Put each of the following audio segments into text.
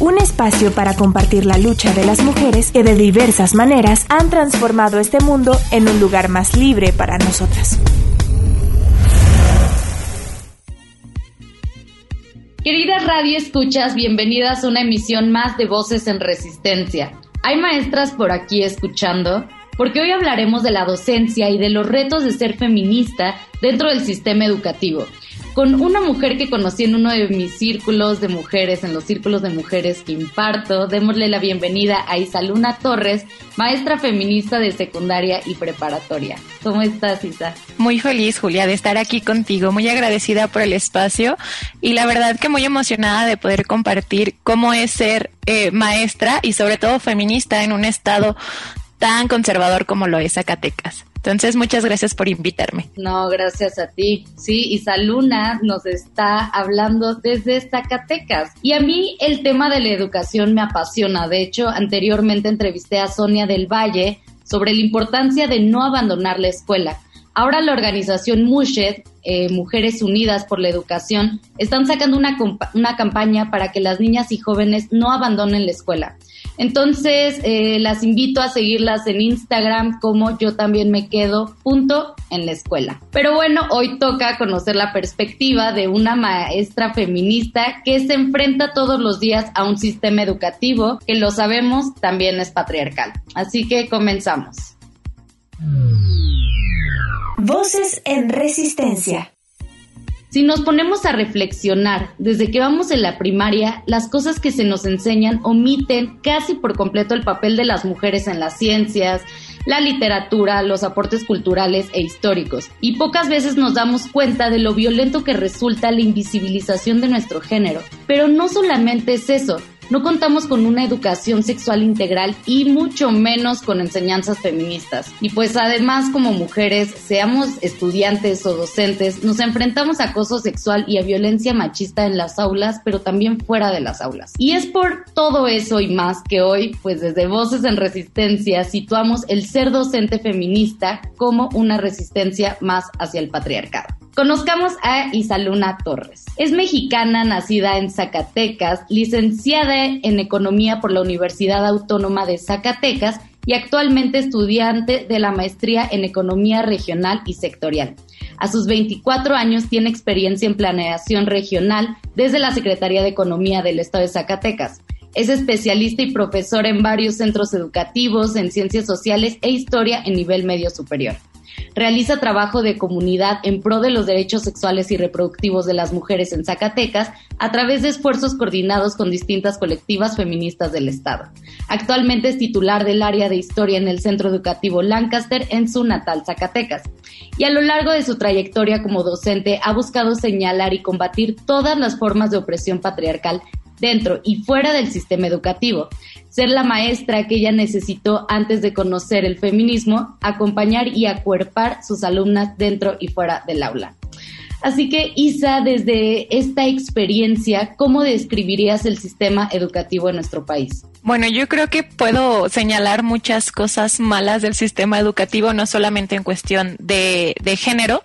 Un espacio para compartir la lucha de las mujeres que de diversas maneras han transformado este mundo en un lugar más libre para nosotras. Queridas radio escuchas, bienvenidas a una emisión más de Voces en Resistencia. Hay maestras por aquí escuchando, porque hoy hablaremos de la docencia y de los retos de ser feminista dentro del sistema educativo con una mujer que conocí en uno de mis círculos de mujeres, en los círculos de mujeres que imparto. Démosle la bienvenida a Isaluna Torres, maestra feminista de secundaria y preparatoria. ¿Cómo estás, Isa? Muy feliz, Julia, de estar aquí contigo, muy agradecida por el espacio y la verdad que muy emocionada de poder compartir cómo es ser eh, maestra y sobre todo feminista en un estado tan conservador como lo es Zacatecas. Entonces, muchas gracias por invitarme. No, gracias a ti. Sí, Isa Luna nos está hablando desde Zacatecas. Y a mí el tema de la educación me apasiona. De hecho, anteriormente entrevisté a Sonia del Valle sobre la importancia de no abandonar la escuela. Ahora la organización Mushed, eh, Mujeres Unidas por la Educación, están sacando una, una campaña para que las niñas y jóvenes no abandonen la escuela. Entonces, eh, las invito a seguirlas en Instagram como yo también me quedo punto en la escuela. Pero bueno, hoy toca conocer la perspectiva de una maestra feminista que se enfrenta todos los días a un sistema educativo que lo sabemos también es patriarcal. Así que comenzamos. Voces en resistencia. Si nos ponemos a reflexionar desde que vamos en la primaria, las cosas que se nos enseñan omiten casi por completo el papel de las mujeres en las ciencias, la literatura, los aportes culturales e históricos. Y pocas veces nos damos cuenta de lo violento que resulta la invisibilización de nuestro género. Pero no solamente es eso, no contamos con una educación sexual integral y mucho menos con enseñanzas feministas. Y pues además como mujeres, seamos estudiantes o docentes, nos enfrentamos a acoso sexual y a violencia machista en las aulas, pero también fuera de las aulas. Y es por todo eso y más que hoy, pues desde Voces en Resistencia, situamos el ser docente feminista como una resistencia más hacia el patriarcado. Conozcamos a Isaluna Torres. Es mexicana, nacida en Zacatecas, licenciada en Economía por la Universidad Autónoma de Zacatecas y actualmente estudiante de la maestría en Economía Regional y Sectorial. A sus 24 años tiene experiencia en planeación regional desde la Secretaría de Economía del Estado de Zacatecas. Es especialista y profesor en varios centros educativos en ciencias sociales e historia en nivel medio superior. Realiza trabajo de comunidad en pro de los derechos sexuales y reproductivos de las mujeres en Zacatecas a través de esfuerzos coordinados con distintas colectivas feministas del Estado. Actualmente es titular del área de historia en el Centro Educativo Lancaster en su natal Zacatecas. Y a lo largo de su trayectoria como docente ha buscado señalar y combatir todas las formas de opresión patriarcal dentro y fuera del sistema educativo, ser la maestra que ella necesitó antes de conocer el feminismo, acompañar y acuerpar sus alumnas dentro y fuera del aula. Así que, Isa, desde esta experiencia, ¿cómo describirías el sistema educativo en nuestro país? Bueno, yo creo que puedo señalar muchas cosas malas del sistema educativo, no solamente en cuestión de, de género.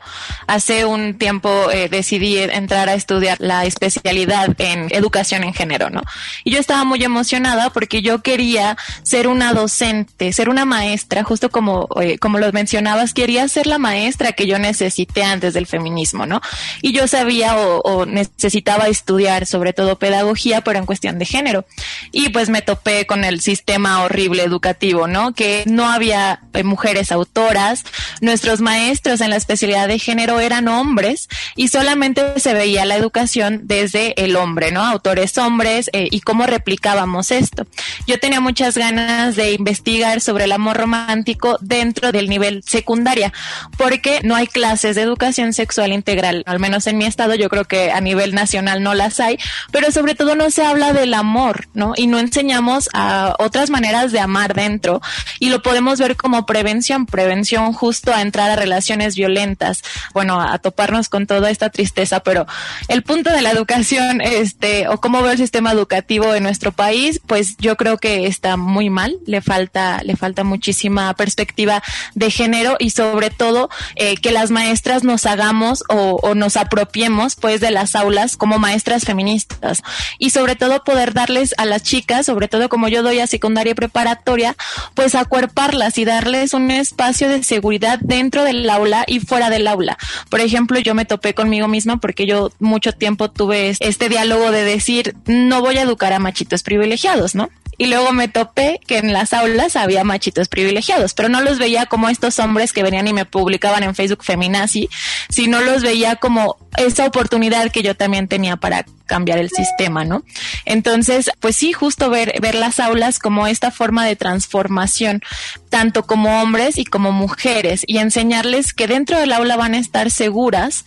Hace un tiempo eh, decidí entrar a estudiar la especialidad en educación en género, ¿no? Y yo estaba muy emocionada porque yo quería ser una docente, ser una maestra, justo como, eh, como lo mencionabas, quería ser la maestra que yo necesité antes del feminismo, ¿no? Y yo sabía o, o necesitaba estudiar sobre todo pedagogía, pero en cuestión de género. Y pues me topé con el sistema horrible educativo, ¿no? Que no había eh, mujeres autoras, nuestros maestros en la especialidad de género eran hombres y solamente se veía la educación desde el hombre, ¿no? Autores hombres eh, y cómo replicábamos esto. Yo tenía muchas ganas de investigar sobre el amor romántico dentro del nivel secundaria, porque no hay clases de educación sexual integral, al menos en mi estado, yo creo que a nivel nacional no las hay, pero sobre todo no se habla del amor, ¿no? Y no enseñamos a otras maneras de amar dentro y lo podemos ver como prevención, prevención justo a entrar a relaciones violentas, bueno, a toparnos con toda esta tristeza, pero el punto de la educación, este, o cómo veo el sistema educativo en nuestro país, pues yo creo que está muy mal, le falta, le falta muchísima perspectiva de género y sobre todo eh, que las maestras nos hagamos o, o nos apropiemos pues de las aulas como maestras feministas y sobre todo poder darles a las chicas, sobre todo como yo doy a secundaria preparatoria, pues acuerparlas y darles un espacio de seguridad dentro del aula y fuera del aula. Por ejemplo, yo me topé conmigo misma porque yo mucho tiempo tuve este diálogo de decir, no voy a educar a machitos privilegiados, ¿no? Y luego me topé que en las aulas había machitos privilegiados, pero no los veía como estos hombres que venían y me publicaban en Facebook feminazi, sino los veía como esa oportunidad que yo también tenía para cambiar el sistema, ¿no? Entonces, pues sí, justo ver, ver las aulas como esta forma de transformación, tanto como hombres y como mujeres, y enseñarles que dentro del aula van a estar seguras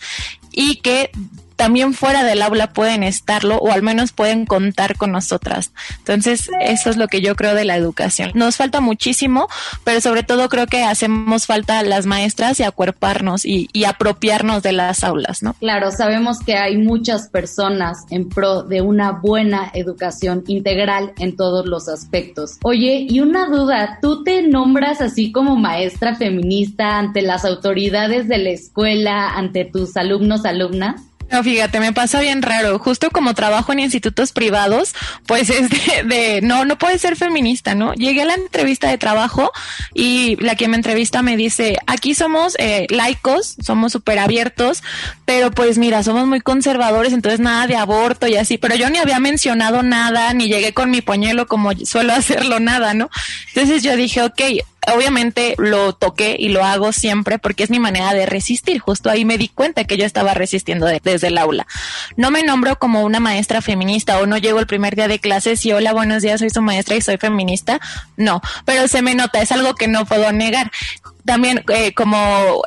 y que también fuera del aula pueden estarlo o al menos pueden contar con nosotras. Entonces, eso es lo que yo creo de la educación. Nos falta muchísimo, pero sobre todo creo que hacemos falta las maestras y acuerparnos y, y apropiarnos de las aulas, ¿no? Claro, sabemos que hay muchas personas en pro de una buena educación integral en todos los aspectos. Oye, y una duda, ¿tú te nombras así como maestra feminista ante las autoridades de la escuela, ante tus alumnos, alumnas? No, fíjate, me pasa bien raro. Justo como trabajo en institutos privados, pues es de, no, no puedes ser feminista, ¿no? Llegué a la entrevista de trabajo y la que me entrevista me dice, aquí somos eh, laicos, somos súper abiertos, pero pues mira, somos muy conservadores, entonces nada de aborto y así, pero yo ni había mencionado nada, ni llegué con mi pañuelo como suelo hacerlo, nada, ¿no? Entonces yo dije, ok, obviamente lo toqué y lo hago siempre porque es mi manera de resistir. Justo ahí me di cuenta que yo estaba resistiendo desde el aula. No me nombro como una maestra feminista o no llego el primer día de clases y hola, buenos días, soy su maestra y soy feminista. No, pero se me nota, es algo que no puedo negar también eh, como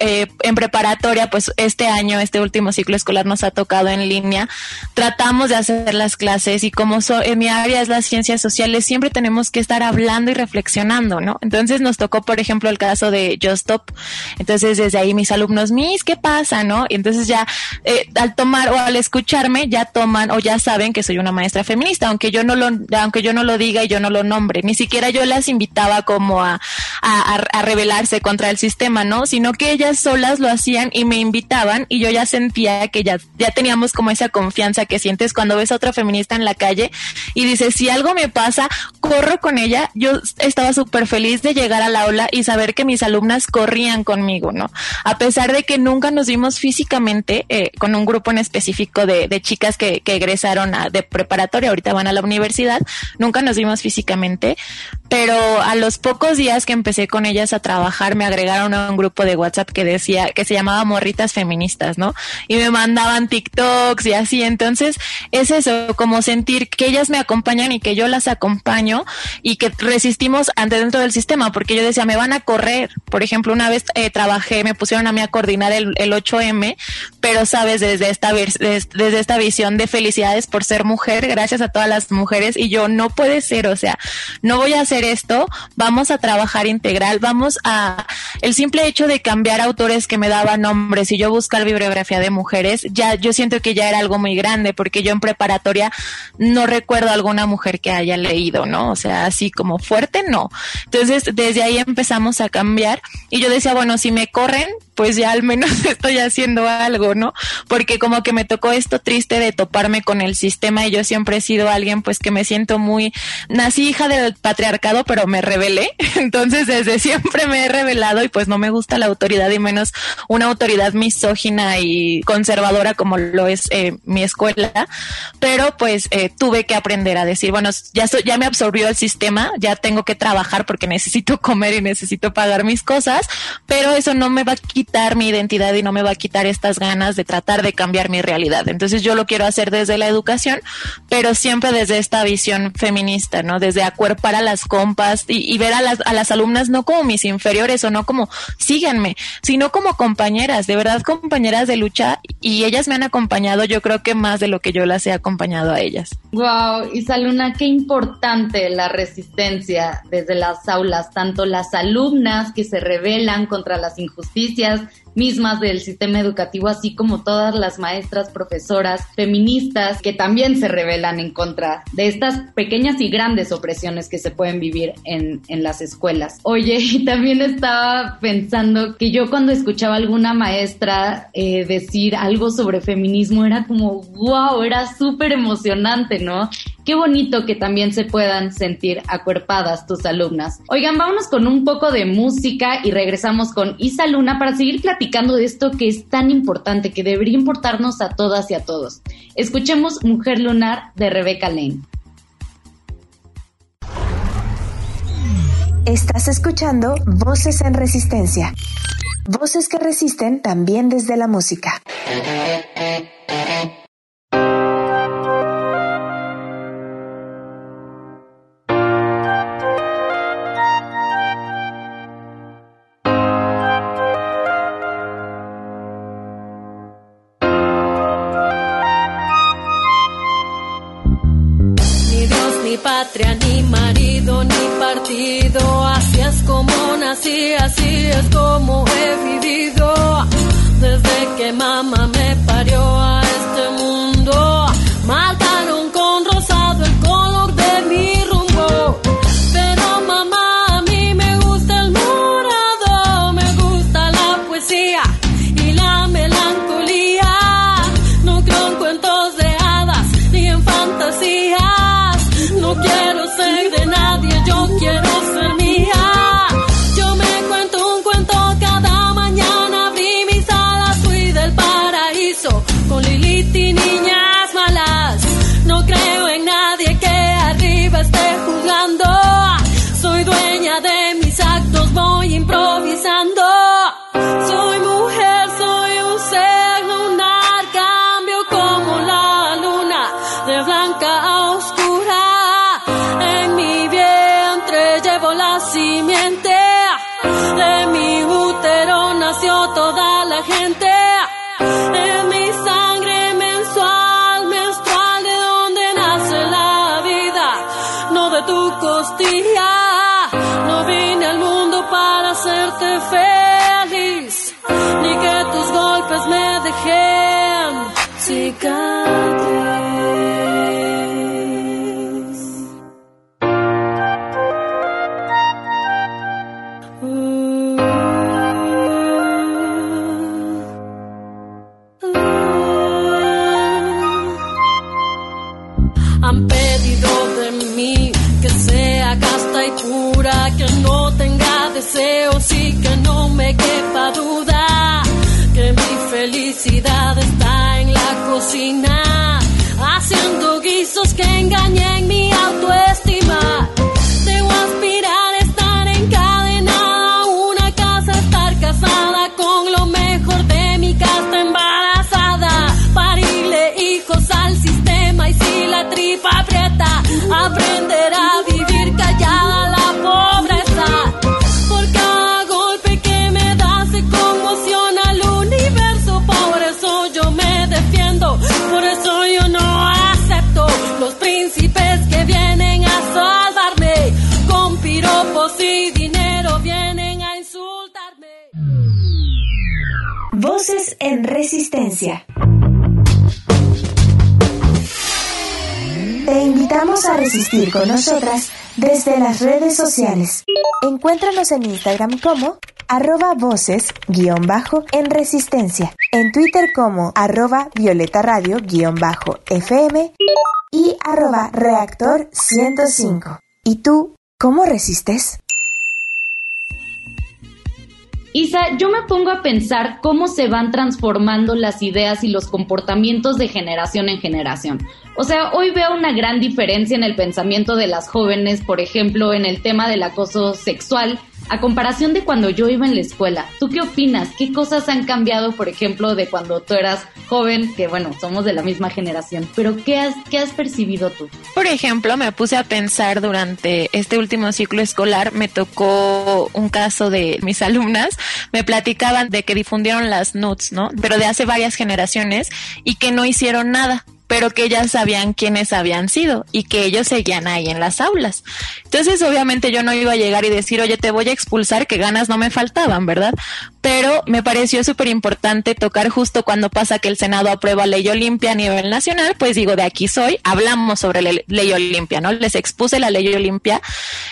eh, en preparatoria, pues este año, este último ciclo escolar nos ha tocado en línea, tratamos de hacer las clases y como en mi área es las ciencias sociales, siempre tenemos que estar hablando y reflexionando, ¿no? Entonces nos tocó, por ejemplo, el caso de Just Stop. Entonces desde ahí mis alumnos, mis, ¿qué pasa, no? Y entonces ya eh, al tomar o al escucharme ya toman o ya saben que soy una maestra feminista, aunque yo no lo, aunque yo no lo diga y yo no lo nombre, ni siquiera yo las invitaba como a, a, a rebelarse contra el sistema, ¿no? Sino que ellas solas lo hacían y me invitaban y yo ya sentía que ya, ya teníamos como esa confianza que sientes cuando ves a otra feminista en la calle y dices, si algo me pasa, corro con ella. Yo estaba súper feliz de llegar al aula y saber que mis alumnas corrían conmigo, ¿no? A pesar de que nunca nos vimos físicamente eh, con un grupo en específico de, de chicas que, que egresaron a, de preparatoria, ahorita van a la universidad, nunca nos vimos físicamente, pero a los pocos días que empecé con ellas a trabajar me agregaron a un grupo de WhatsApp que decía que se llamaba Morritas Feministas, ¿no? Y me mandaban TikToks y así, entonces es eso, como sentir que ellas me acompañan y que yo las acompaño y que resistimos ante dentro del sistema, porque yo decía, me van a correr, por ejemplo, una vez eh, trabajé, me pusieron a mí a coordinar el, el 8M, pero sabes, desde esta, desde, desde esta visión de felicidades por ser mujer, gracias a todas las mujeres, y yo no puede ser, o sea, no voy a esto, vamos a trabajar integral, vamos a el simple hecho de cambiar autores que me daban nombres y yo buscar bibliografía de mujeres, ya yo siento que ya era algo muy grande porque yo en preparatoria no recuerdo alguna mujer que haya leído, ¿no? O sea, así como fuerte, no. Entonces, desde ahí empezamos a cambiar y yo decía, bueno, si me corren, pues ya al menos estoy haciendo algo, ¿no? Porque como que me tocó esto triste de toparme con el sistema y yo siempre he sido alguien pues que me siento muy, nací hija del patriarcado pero me rebelé. Entonces, desde siempre me he rebelado y pues no me gusta la autoridad y menos una autoridad misógina y conservadora como lo es eh, mi escuela. Pero pues eh, tuve que aprender a decir, bueno, ya, ya me absorbió el sistema, ya tengo que trabajar porque necesito comer y necesito pagar mis cosas, pero eso no me va a quitar quitar mi identidad y no me va a quitar estas ganas de tratar de cambiar mi realidad. Entonces yo lo quiero hacer desde la educación, pero siempre desde esta visión feminista, ¿no? Desde acuerpar a las compas y, ver a las, a las alumnas no como mis inferiores o no como síganme, sino como compañeras, de verdad compañeras de lucha y ellas me han acompañado yo creo que más de lo que yo las he acompañado a ellas. Wow, Isaluna, qué importante la resistencia desde las aulas, tanto las alumnas que se rebelan contra las injusticias mismas del sistema educativo, así como todas las maestras, profesoras, feministas que también se rebelan en contra de estas pequeñas y grandes opresiones que se pueden vivir en, en las escuelas. Oye, y también estaba pensando que yo cuando escuchaba a alguna maestra eh, decir algo sobre feminismo era como, wow, era súper emocionante, ¿no? Qué bonito que también se puedan sentir acuerpadas tus alumnas. Oigan, vámonos con un poco de música y regresamos con Isa Luna para seguir platicando de esto que es tan importante, que debería importarnos a todas y a todos. Escuchemos Mujer Lunar de Rebeca Lane. Estás escuchando Voces en Resistencia. Voces que resisten también desde la música. Ni marido, ni partido. Así es como nací, así es como he vivido. Desde que mamá me parió a este mundo, mataron Resistencia. Te invitamos a resistir con nosotras desde las redes sociales. Encuéntranos en Instagram como arroba voces guion bajo en resistencia, en Twitter como arroba violeta radio guion bajo fm y arroba reactor 105. ¿Y tú, cómo resistes? Isa, yo me pongo a pensar cómo se van transformando las ideas y los comportamientos de generación en generación. O sea, hoy veo una gran diferencia en el pensamiento de las jóvenes, por ejemplo, en el tema del acoso sexual, A comparación de cuando yo iba en la escuela, ¿tú qué opinas? ¿Qué cosas han cambiado, por ejemplo, de cuando tú eras joven, que bueno, somos de la misma generación, pero ¿qué has, qué has percibido tú? Por ejemplo, me puse a pensar durante este último ciclo escolar, me tocó un caso de mis alumnas, me platicaban de que difundieron las nudes, ¿no? Pero de hace varias generaciones y que no hicieron nada pero que ellas sabían quiénes habían sido y que ellos seguían ahí en las aulas. Entonces, obviamente yo no iba a llegar y decir, oye, te voy a expulsar, que ganas no me faltaban, ¿verdad? Pero me pareció súper importante tocar justo cuando pasa que el Senado aprueba ley Olimpia a nivel nacional, pues digo, de aquí soy, hablamos sobre la ley Olimpia, ¿no? Les expuse la ley Olimpia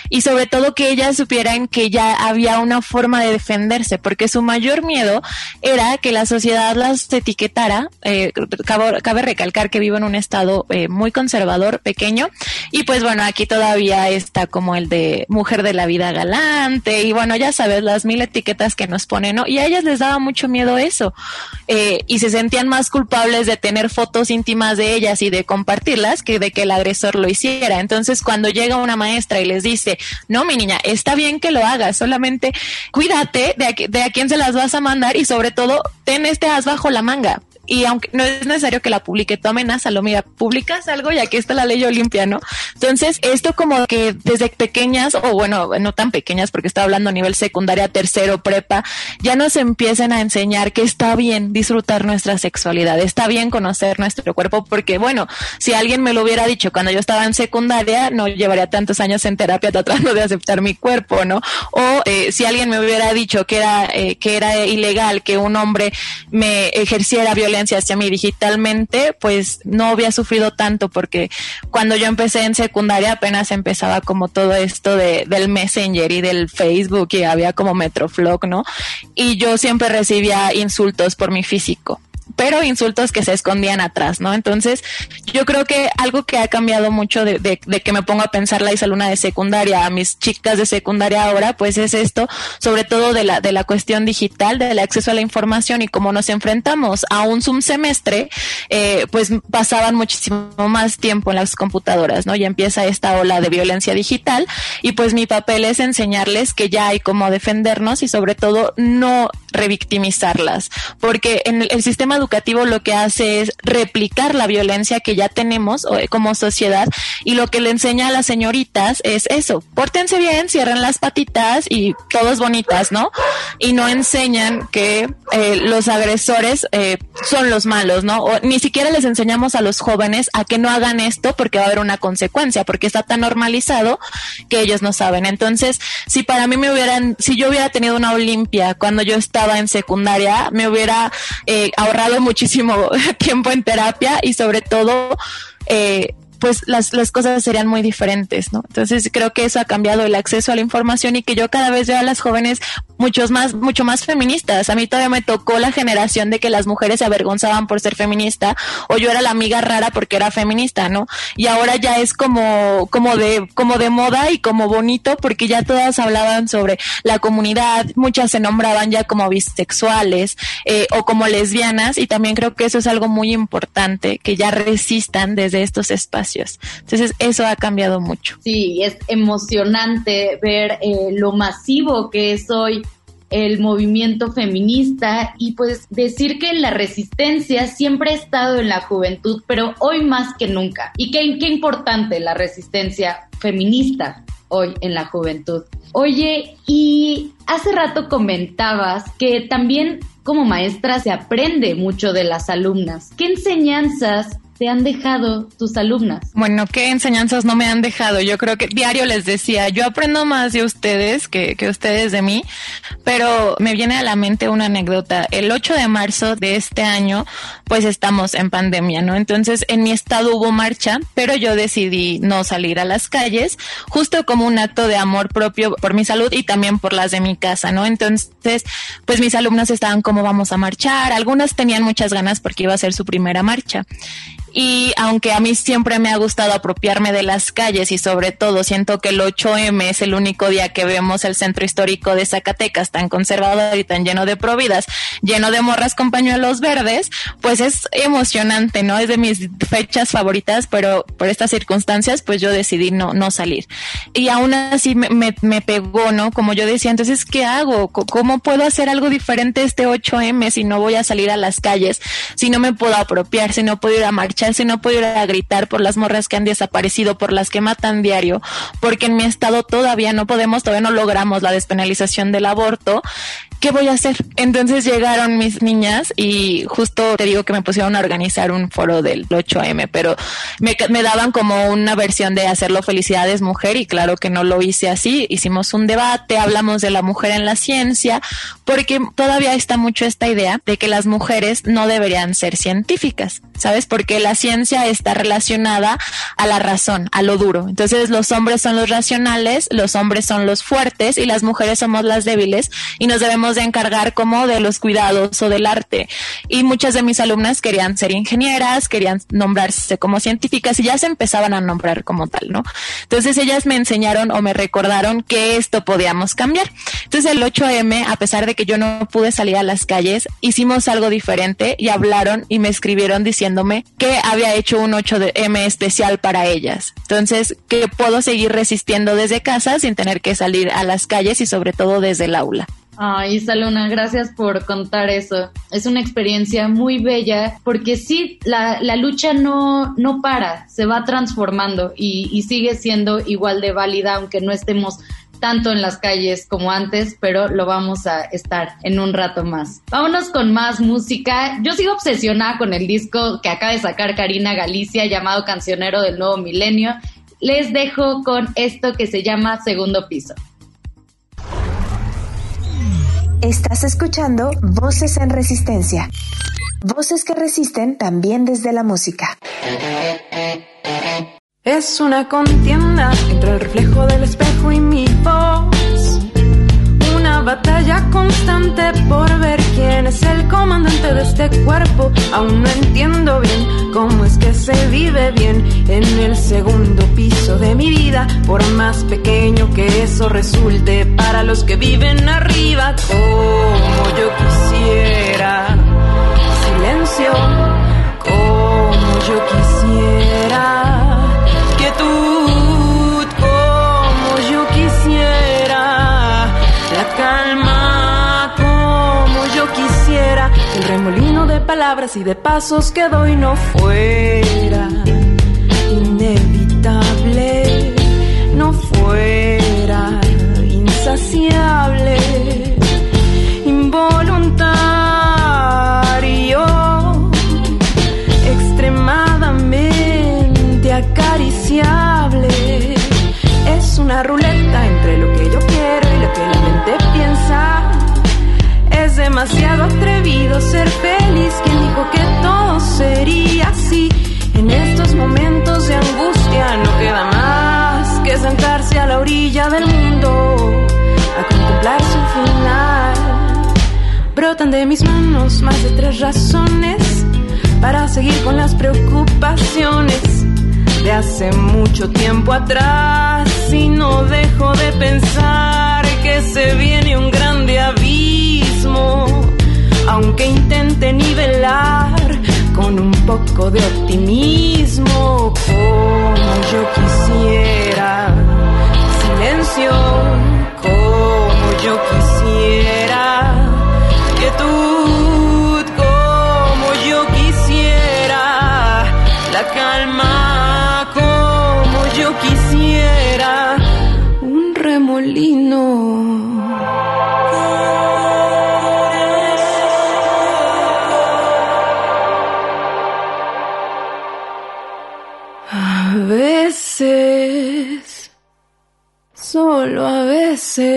y sobre todo que ellas supieran que ya había una forma de defenderse, porque su mayor miedo era que la sociedad las etiquetara, eh, cabe recalcar que vivo en un estado eh, muy conservador, pequeño, y pues bueno, aquí todavía está como el de mujer de la vida galante, y bueno, ya sabes, las mil etiquetas que nos ponen, ¿no? Y a ellas les daba mucho miedo eso, eh, y se sentían más culpables de tener fotos íntimas de ellas y de compartirlas que de que el agresor lo hiciera. Entonces, cuando llega una maestra y les dice, no, mi niña, está bien que lo hagas, solamente cuídate de a, de a quién se las vas a mandar y sobre todo, ten este as bajo la manga y aunque no es necesario que la publique, tú lo mira, publicas algo y aquí está la ley Olimpia, ¿no? Entonces, esto como que desde pequeñas, o bueno, no tan pequeñas, porque está hablando a nivel secundaria, tercero, prepa, ya nos empiezan a enseñar que está bien disfrutar nuestra sexualidad, está bien conocer nuestro cuerpo, porque bueno, si alguien me lo hubiera dicho cuando yo estaba en secundaria, no llevaría tantos años en terapia tratando de aceptar mi cuerpo, ¿no? O eh, si alguien me hubiera dicho que era, eh, que era ilegal que un hombre me ejerciera violencia hacia mí digitalmente, pues no había sufrido tanto porque cuando yo empecé en secundaria apenas empezaba como todo esto de, del Messenger y del Facebook y había como Metroflog, ¿no? Y yo siempre recibía insultos por mi físico pero insultos que se escondían atrás, ¿no? Entonces, yo creo que algo que ha cambiado mucho de, que me pongo a pensar la alumna de secundaria a mis chicas de secundaria ahora, pues es esto, sobre todo de la, de la cuestión digital, del acceso a la información y cómo nos enfrentamos a un Zoom semestre, eh, pues pasaban muchísimo más tiempo en las computadoras, ¿no? Y empieza esta ola de violencia digital y pues mi papel es enseñarles que ya hay cómo defendernos y sobre todo no revictimizarlas, porque en el, sistema educativo lo que hace es replicar la violencia que ya tenemos como sociedad y lo que le enseña a las señoritas es eso, pórtense bien, cierren las patitas y todos bonitas, ¿no? Y no enseñan que eh, los agresores eh, son los malos, ¿no? O ni siquiera les enseñamos a los jóvenes a que no hagan esto porque va a haber una consecuencia, porque está tan normalizado que ellos no saben. Entonces, si para mí me hubieran, si yo hubiera tenido una Olimpia cuando yo estaba en secundaria, me hubiera eh, ahorrado muchísimo tiempo en terapia y sobre todo eh, pues las, las cosas serían muy diferentes, ¿no? Entonces creo que eso ha cambiado el acceso a la información y que yo cada vez veo a las jóvenes muchos más, mucho más feministas. A mí todavía me tocó la generación de que las mujeres se avergonzaban por ser feminista o yo era la amiga rara porque era feminista, ¿no? Y ahora ya es como, como de, como de moda y como bonito porque ya todas hablaban sobre la comunidad, muchas se nombraban ya como bisexuales eh, o como lesbianas y también creo que eso es algo muy importante que ya resistan desde estos espacios. Entonces eso ha cambiado mucho. Sí, es emocionante ver eh, lo masivo que es hoy el movimiento feminista y pues decir que la resistencia siempre ha estado en la juventud, pero hoy más que nunca. Y qué, qué importante la resistencia feminista hoy en la juventud. Oye, y hace rato comentabas que también como maestra se aprende mucho de las alumnas. ¿Qué enseñanzas te han dejado tus alumnas? Bueno, ¿qué enseñanzas no me han dejado? Yo creo que diario les decía, yo aprendo más de ustedes que, que ustedes de mí, pero me viene a la mente una anécdota. El 8 de marzo de este año, pues estamos en pandemia, ¿no? Entonces en mi estado hubo marcha, pero yo decidí no salir a las calles, justo como un acto de amor propio por mi salud y también por las de mi casa, ¿no? Entonces, pues mis alumnas estaban como vamos a marchar, algunas tenían muchas ganas porque iba a ser su primera marcha Y aunque a mí siempre me ha gustado apropiarme de las calles y sobre todo siento que el 8M es el único día que vemos el centro histórico de Zacatecas tan conservador y tan lleno de providas, lleno de morras con pañuelos verdes, pues es emocionante, ¿no? Es de mis fechas favoritas, pero por estas circunstancias pues yo decidí no, no salir. Y aún así me, me, me pegó, ¿no? Como yo decía, entonces, ¿qué hago? ¿Cómo puedo hacer algo diferente este 8M si no voy a salir a las calles, si no me puedo apropiar, si no puedo ir a marchar, si no puedo ir a gritar por las morras que han desaparecido, por las que matan diario, porque en mi estado todavía no podemos, todavía no logramos la despenalización del aborto, ¿qué voy a hacer? Entonces llegaron mis niñas y justo te digo que me pusieron a organizar un foro del 8M, pero me, me daban como una versión de hacerlo felicidades mujer y claro que no lo hice así, hicimos un debate, hablamos de la mujer en la ciencia, porque todavía está mucho esta idea de que las mujeres no deberían ser científicas, ¿sabes? Porque la ciencia está relacionada a la razón, a lo duro. Entonces los hombres son los racionales, los hombres son los fuertes y las mujeres somos las débiles y nos debemos de encargar como de los cuidados o del arte. Y muchas de mis alumnas querían ser ingenieras, querían nombrarse como científicas y ya se empezaban a nombrar como tal, ¿no? Entonces ellas me enseñaron o me recordaron que esto podíamos cambiar. Entonces el 8M, a pesar de que yo no pude salir a las calles, hicimos algo diferente y hablaron y me escribieron que había hecho un 8M especial para ellas. Entonces, que puedo seguir resistiendo desde casa sin tener que salir a las calles y sobre todo desde el aula. Ay, Salona, gracias por contar eso. Es una experiencia muy bella porque sí, la, la lucha no, no para, se va transformando y sigue siendo igual de válida, aunque no estemos tanto en las calles como antes, pero lo vamos a estar en un rato más. Vámonos con más música. Yo sigo obsesionada con el disco que acaba de sacar Karina Galicia llamado Cancionero del Nuevo Milenio. Les dejo con esto que se llama Segundo Piso. Estás escuchando Voces en Resistencia. Voces que resisten también desde la música. Es una contienda entre el reflejo del espejo y mi voz. Una batalla constante por ver quién es el comandante de este cuerpo. Aún no entiendo bien cómo es que se vive bien en el segundo piso de mi vida. Por más pequeño que eso resulte para los que viven arriba, como yo quisiera. Silencio, como yo quisiera de palabras y de pasos que doy no fuera. Inevitable, no fuera. Insaciable, demasiado atrevido ser feliz. Quien dijo que todo sería así? En estos momentos de angustia no queda más que sentarse a la orilla del mundo a contemplar su final. Brotan de mis manos más de tres razones para seguir con las preocupaciones de hace mucho tiempo atrás y no dejo de pensar que se viene un grande aunque intente nivelar con un poco de optimismo como yo quisiera, silencio como yo quisiera, solo a veces,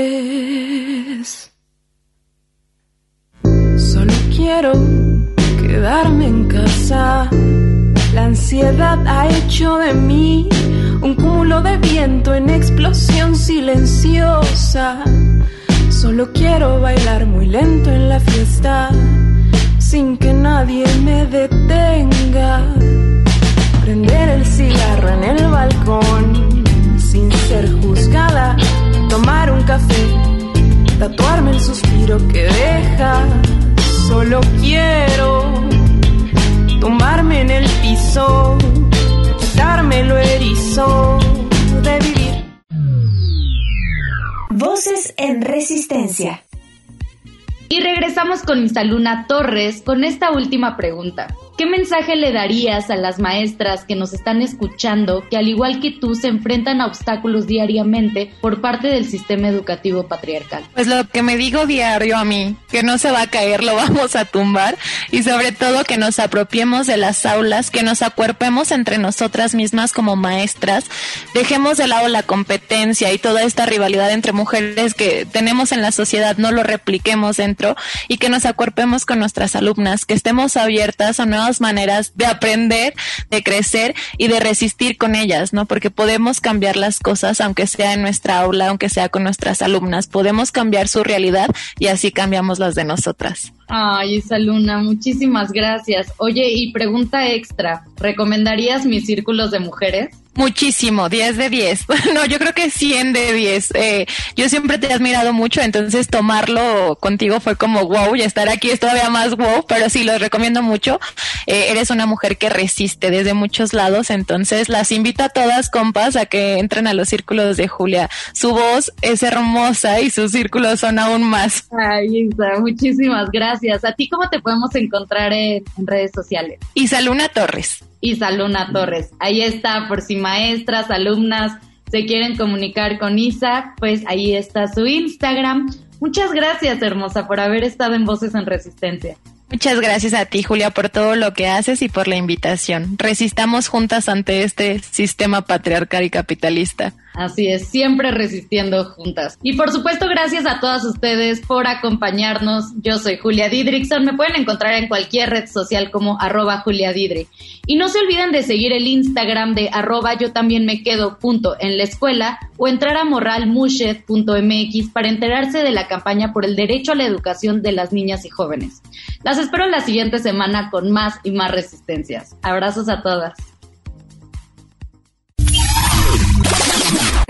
solo quiero quedarme en casa. La ansiedad ha hecho de mí un cúmulo de viento en explosión silenciosa. Solo quiero bailar muy lento en la fiesta, sin que nadie me detenga. Prender el cigarro en el balcón sin ser juzgada, tomar un café, tatuarme el suspiro que deja. Solo quiero tumbarme en el piso, quitarme lo erizo de vivir. Voces en resistencia. Y regresamos con Luna Torres con esta última pregunta. ¿Qué mensaje le darías a las maestras que nos están escuchando que al igual que tú se enfrentan a obstáculos diariamente por parte del sistema educativo patriarcal? Pues lo que me digo diario a mí, que no se va a caer, lo vamos a tumbar y sobre todo que nos apropiemos de las aulas, que nos acuerpemos entre nosotras mismas como maestras, dejemos de lado la competencia y toda esta rivalidad entre mujeres que tenemos en la sociedad, no lo repliquemos dentro y que nos acuerpemos con nuestras alumnas, que estemos abiertas a nuevas maneras de aprender, de crecer y de resistir con ellas, ¿no? Porque podemos cambiar las cosas, aunque sea en nuestra aula, aunque sea con nuestras alumnas, podemos cambiar su realidad y así cambiamos las de nosotras. Ay, esa luna, muchísimas gracias. Oye, y pregunta extra, ¿recomendarías mis círculos de mujeres? Muchísimo, 10 de 10. No, yo creo que 100 de 10. Eh, yo siempre te he admirado mucho, entonces tomarlo contigo fue como wow y estar aquí es todavía más wow, pero sí, lo recomiendo mucho. Eh, eres una mujer que resiste desde muchos lados, entonces las invito a todas, compas, a que entren a los círculos de Julia. Su voz es hermosa y sus círculos son aún más. Ay, Isa, muchísimas gracias. ¿A ti cómo te podemos encontrar en, en redes sociales? Isaluna Torres. Isaluna Torres. Ahí está, por si maestras, alumnas se quieren comunicar con Isa, pues ahí está su Instagram. Muchas gracias, hermosa, por haber estado en Voces en Resistencia. Muchas gracias a ti, Julia, por todo lo que haces y por la invitación. Resistamos juntas ante este sistema patriarcal y capitalista. Así es, siempre resistiendo juntas. Y por supuesto, gracias a todas ustedes por acompañarnos. Yo soy Julia Didrickson. Me pueden encontrar en cualquier red social como arroba Julia Didri. Y no se olviden de seguir el Instagram de arroba yo también me quedo punto en la escuela o entrar a moralmushed.mx para enterarse de la campaña por el derecho a la educación de las niñas y jóvenes. Las espero la siguiente semana con más y más resistencias. Abrazos a todas.